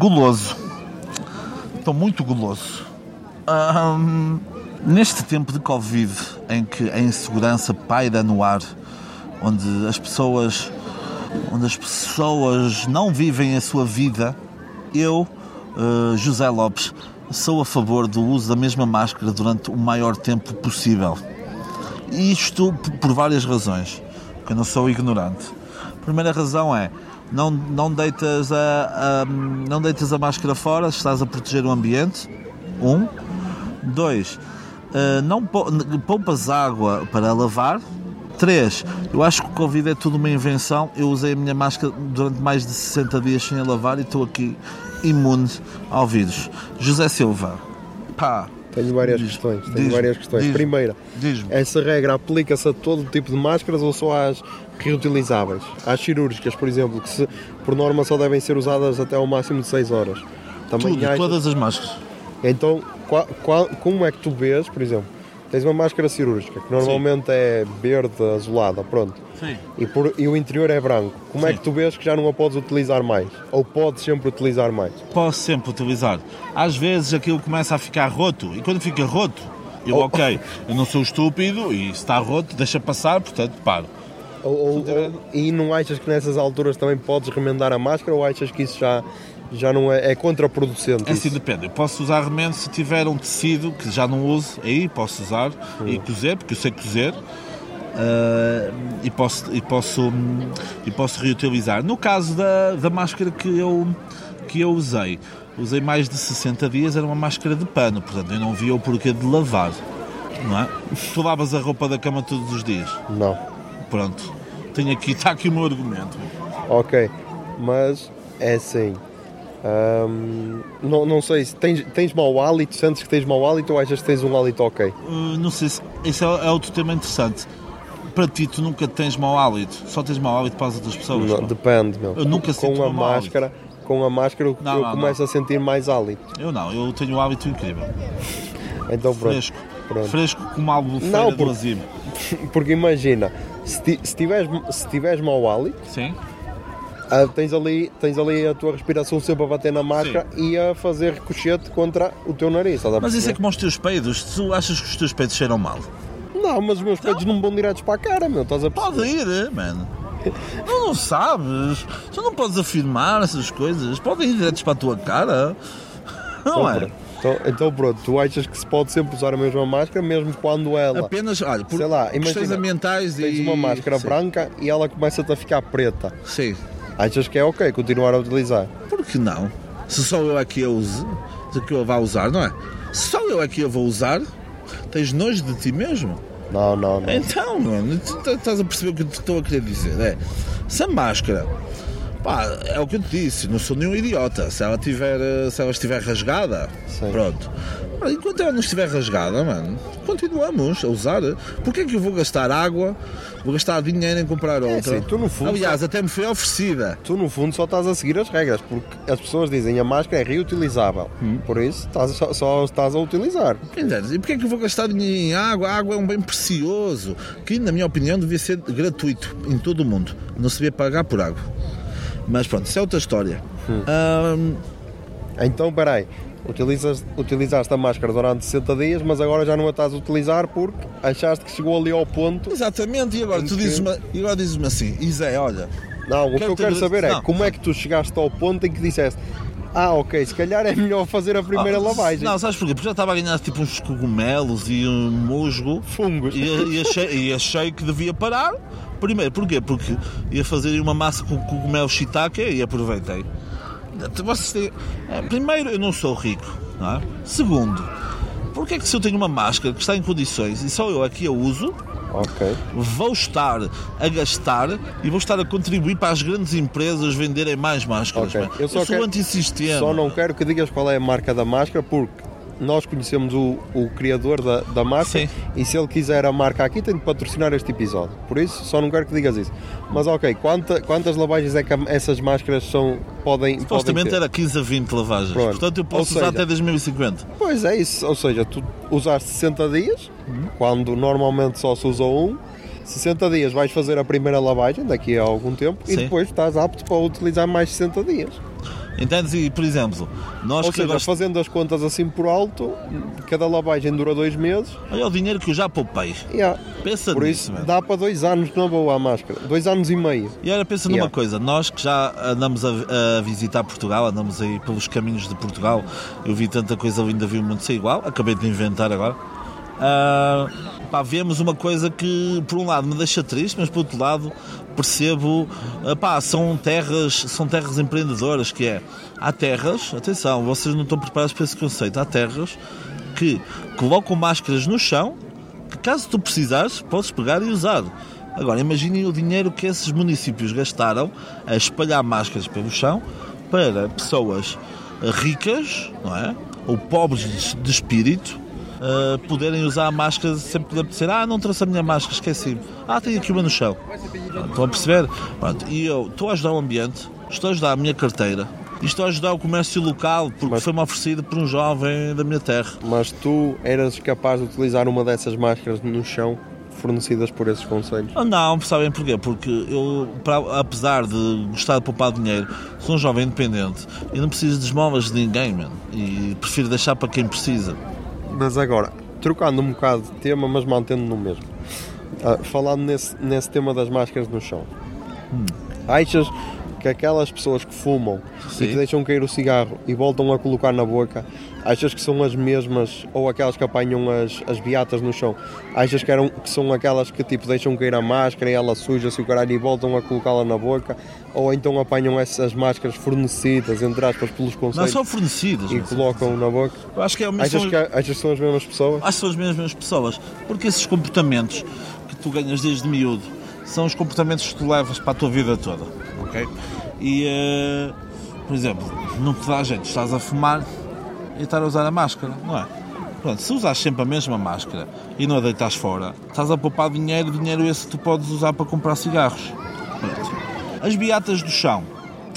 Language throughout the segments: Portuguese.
Guloso. Estou muito guloso. Ahm, neste tempo de Covid, em que a insegurança paira no ar, onde as pessoas, onde as pessoas não vivem a sua vida, eu, eh, José Lopes, sou a favor do uso da mesma máscara durante o maior tempo possível. Isto por várias razões, porque eu não sou ignorante. A primeira razão é não, não, deitas a, a- não deitas a máscara fora, estás a proteger o ambiente. Um. Dois, eh, não pou- poupas água para lavar. Três, eu acho que o Covid é tudo uma invenção. Eu usei a minha máscara durante mais de 60 dias sem a lavar e estou aqui imune ao vírus. José Silva, pá, Tenho várias Diz- questões. Tenho diz-me, várias questões. diz-me. Primeira, essa regra aplica-se a todo tipo de máscaras ou só às reutilizáveis? Às cirúrgicas, por exemplo, que se, por norma só devem ser usadas até ao máximo de 6 horas. Também Tudo, achas- todas as máscaras. Então, qual- qual- como é que tu vês, por exemplo, tens uma máscara cirúrgica que normalmente é verde, azulada, pronto, Sim. e, por- e o interior é branco. Como é Sim. que tu vês que já não a podes utilizar mais? Ou podes sempre utilizar mais? Posso sempre utilizar. Às vezes aquilo começa a ficar roto e quando fica roto, eu, Oh. ok, eu não sou estúpido e se está roto, deixa passar, portanto, paro. Ou, ou- e não achas que nessas alturas também podes remendar a máscara ou achas que isso já, já não é, é contraproducente? É assim, isso? depende. Eu posso usar remendo se tiver um tecido que já não uso, aí posso usar e cozer, porque eu sei cozer. ah, e, posso, e, posso, hum, e posso reutilizar. No caso da, da máscara que eu, que eu usei, usei mais de 60 dias, era uma máscara de pano, portanto eu não via o porquê de lavar. Não é? Tu lavas a roupa da cama todos os dias. Não. Pronto. Tenho aqui, está aqui o meu argumento. Ok, mas é assim. hum, não, não sei se tens, tens mau hálito, sentes que tens mau hálito ou achas que tens um hálito ok? Uh, não sei se. Isso é, é outro tema interessante. Para ti, tu nunca tens mau hálito. Só tens mau hálito para as outras pessoas. Não, depende, meu. Eu nunca com sinto a máscara, com a máscara eu, Não, eu não, começo a sentir mais hálito. Eu não, eu tenho um hábito incrível. Então pronto. Fresco. Pronto. Fresco como algo Não, feira do porque-. Porque imagina, se, ti- se, tiveres, se tiveres mau hálito, Sim? ah, tens, ali, tens ali a tua respiração sempre a bater na máscara e a fazer ricochete contra o teu nariz. a Mas isso é como os teus peidos. Tu achas que os teus peidos cheiram mal? Não, mas os meus peitos não vão diretos para a cara, meu. Estás a perceber? Pode ir, eh, mano. Tu não sabes. Tu não podes afirmar essas coisas. Podem ir diretos para a tua cara. Não Então, é? Então, então pronto, tu achas que se pode sempre usar a mesma máscara, mesmo quando ela Apenas, olha, por Sei lá, questões imagina, ambientais e... tens uma máscara Sim. branca e ela começa-te a ficar preta. Sim. Achas que é ok continuar a utilizar? Por que não? Se só eu aqui a use, que eu vá usar, não é? Se só eu aqui a vou usar, tens nojo de ti mesmo. Não, não, não. Então, mano, tu estás a perceber o que eu estou a querer dizer? É, se a máscara, pá, é o que eu te disse, não sou nenhum idiota. Se ela, tiver, eh, se ela estiver rasgada, Sim. pronto. Enquanto ela não estiver rasgada, mano, continuamos a usar. Porquê é que eu vou gastar água, vou gastar dinheiro em comprar outra? assim, tu no fundo Aliás, até me foi oferecida. Tu no fundo só estás a seguir as regras, porque as pessoas dizem a máscara é reutilizável. Hum. Por isso estás, só, só estás a utilizar. Entendes? E porquê é que eu vou gastar dinheiro em água? A água é um bem precioso, que na minha opinião devia ser gratuito em todo o mundo. Não se devia pagar por água. Mas pronto, isso é outra história. Ahm, Então, peraí, utilizas, utilizaste a máscara durante 60 dias, mas agora já não a estás a utilizar porque achaste que chegou ali ao ponto. exatamente, e agora tu que- dizes-me e agora dizes-me assim, Isé, olha, Não, o que eu quero saber é não. como é que tu chegaste ao ponto em que disseste ah, ok, se calhar é melhor fazer a primeira Ah, lavagem. Não, sabes porquê? Porque já estava a ganhar tipo uns cogumelos e um musgo. Fungos. E, e achei, e achei que devia parar. Primeiro, porquê? Porque ia fazer uma massa com cogumelo shiitake e aproveitei. Vocês têm- eh, Primeiro, eu não sou rico. Não é? Segundo, porque é que se eu tenho uma máscara que está em condições e só eu aqui a uso, Ok. vou estar a gastar e vou estar a contribuir para as grandes empresas venderem mais máscaras. Ok. pá. Eu Eu, só sou quero- antissistema. Só não quero que digas qual é a marca da máscara porque nós conhecemos o, o criador da, da máscara Sim. e se ele quiser a marca aqui tem de patrocinar este episódio. Por isso, só não quero que digas isso. Mas ok, quanta- quantas lavagens é que essas máscaras são, podem, podem Supostamente ter? era 15 a 20 lavagens. Pronto. Portanto, eu posso usar seja- até 2050. Pois é isso, ou seja, tu usaste 60 dias, quando normalmente só se usa um, 60 dias vais fazer a primeira lavagem daqui a algum tempo e Sim. depois estás apto para utilizar mais 60 dias. Entendes? E, por exemplo, nós Ou que seja, fazendo as contas assim por alto, cada lavagem dura dois meses. Olha o dinheiro que eu já poupei. Yeah. Pensa Por nisso, isso mano. dá para dois anos na boa a máscara. Dois anos e meio. E olha, pensa numa Yeah. coisa, nós que já andamos a, a visitar Portugal, andamos aí pelos caminhos de Portugal, eu vi tanta coisa linda, vi o mundo ser igual, acabei de inventar agora. Ah, pá, vemos uma coisa que por um lado me deixa triste, mas por outro lado percebo, ah, pá, são terras, são terras empreendedoras, que é, há terras, atenção, vocês não estão preparados para esse conceito, há terras que colocam máscaras no chão, que caso tu precisares, podes pegar e usar. Agora, imaginem o dinheiro que esses municípios gastaram a espalhar máscaras pelo chão para pessoas ricas, não é? Ou pobres de espírito, eh, poderem usar máscaras sempre que apetecer. Ah, não trouxe a minha máscara, esqueci. Ah, tenho aqui uma no chão. Estão a perceber? Pronto, e eu estou a ajudar o ambiente, estou a ajudar a minha carteira e estou a ajudar o comércio local, porque foi-me oferecido por um jovem da minha terra. Mas tu eras capaz de utilizar uma dessas máscaras no chão, fornecidas por esses conselhos. Ah, Não, sabem porquê? Porque eu, para- apesar de gostar de poupar dinheiro, sou um jovem independente e não preciso de esmolas de ninguém. E prefiro deixar para quem precisa. Mas agora, trocando um bocado de tema, mas mantendo no mesmo. Ah, falando nesse, nesse tema das máscaras no chão. Achas que aquelas pessoas que fumam Sim. e que deixam cair o cigarro e voltam a colocar na boca, achas que são as mesmas, ou aquelas que apanham as, as beatas no chão, achas que, eram, que são aquelas que tipo deixam cair a máscara e ela suja-se o caralho e voltam a colocá-la na boca, ou então apanham essas máscaras fornecidas, entre aspas, pelos Não conselhos são fornecidas. e não. colocam na boca? Eu acho que é o mesmo. Achas que, achas que são as mesmas pessoas? Acho que são as mesmas pessoas. Porque esses comportamentos que tu ganhas desde miúdo são os comportamentos que tu levas para a tua vida toda. Ok? E, eh, por exemplo, não te dá jeito, estás a fumar e estar a usar a máscara, não é? Pronto, se usas sempre a mesma máscara e não a deitas fora, estás a poupar dinheiro, dinheiro esse que tu podes usar para comprar cigarros. Pronto. As beatas do chão.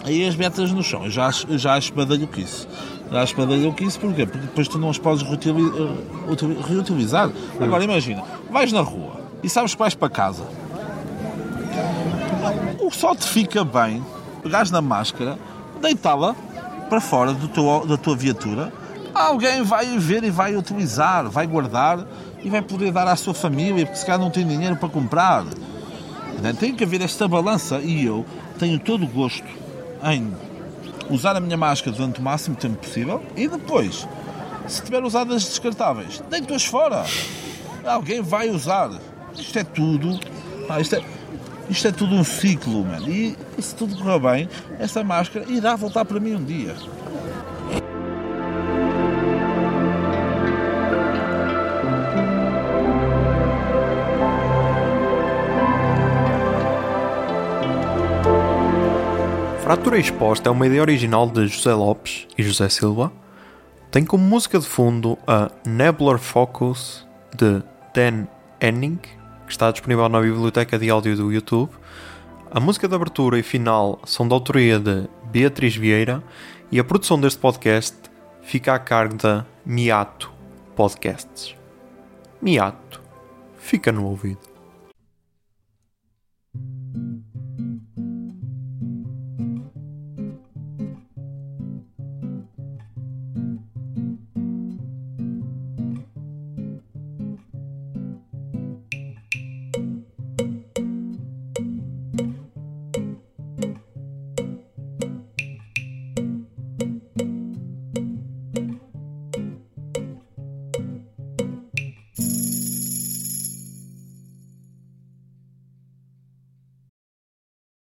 Aí as beatas no chão, eu já acho, eu já acho badalhoquice. Acho badalhoquice porquê? Porque depois tu não as podes eh, utili- reutilizar. Agora imagina, vais na rua e sabes que vais para casa. O só te fica bem pegares na máscara, deitá-la para fora do teu, da tua viatura. Alguém vai ver e vai utilizar, vai guardar e vai poder dar à sua família, porque se calhar não tem dinheiro para comprar. Né? Tem que haver esta balança e eu tenho todo o gosto em usar a minha máscara durante o máximo tempo possível e depois, se tiver usado as descartáveis, deito-as fora. Alguém vai usar. Isto é tudo. pá, isto, é, isto é tudo um ciclo, mano. E, e se tudo correr bem, essa máscara irá voltar para mim um dia. Fratura Exposta é uma ideia original de José Lopes e José Silva. Tem como música de fundo a Nebular Focus de Dan Henning, que está disponível na biblioteca de áudio do YouTube. A música de abertura e final são da autoria de Beatriz Vieira e a produção deste podcast fica a cargo da Miato Podcasts. Miato, fica no ouvido.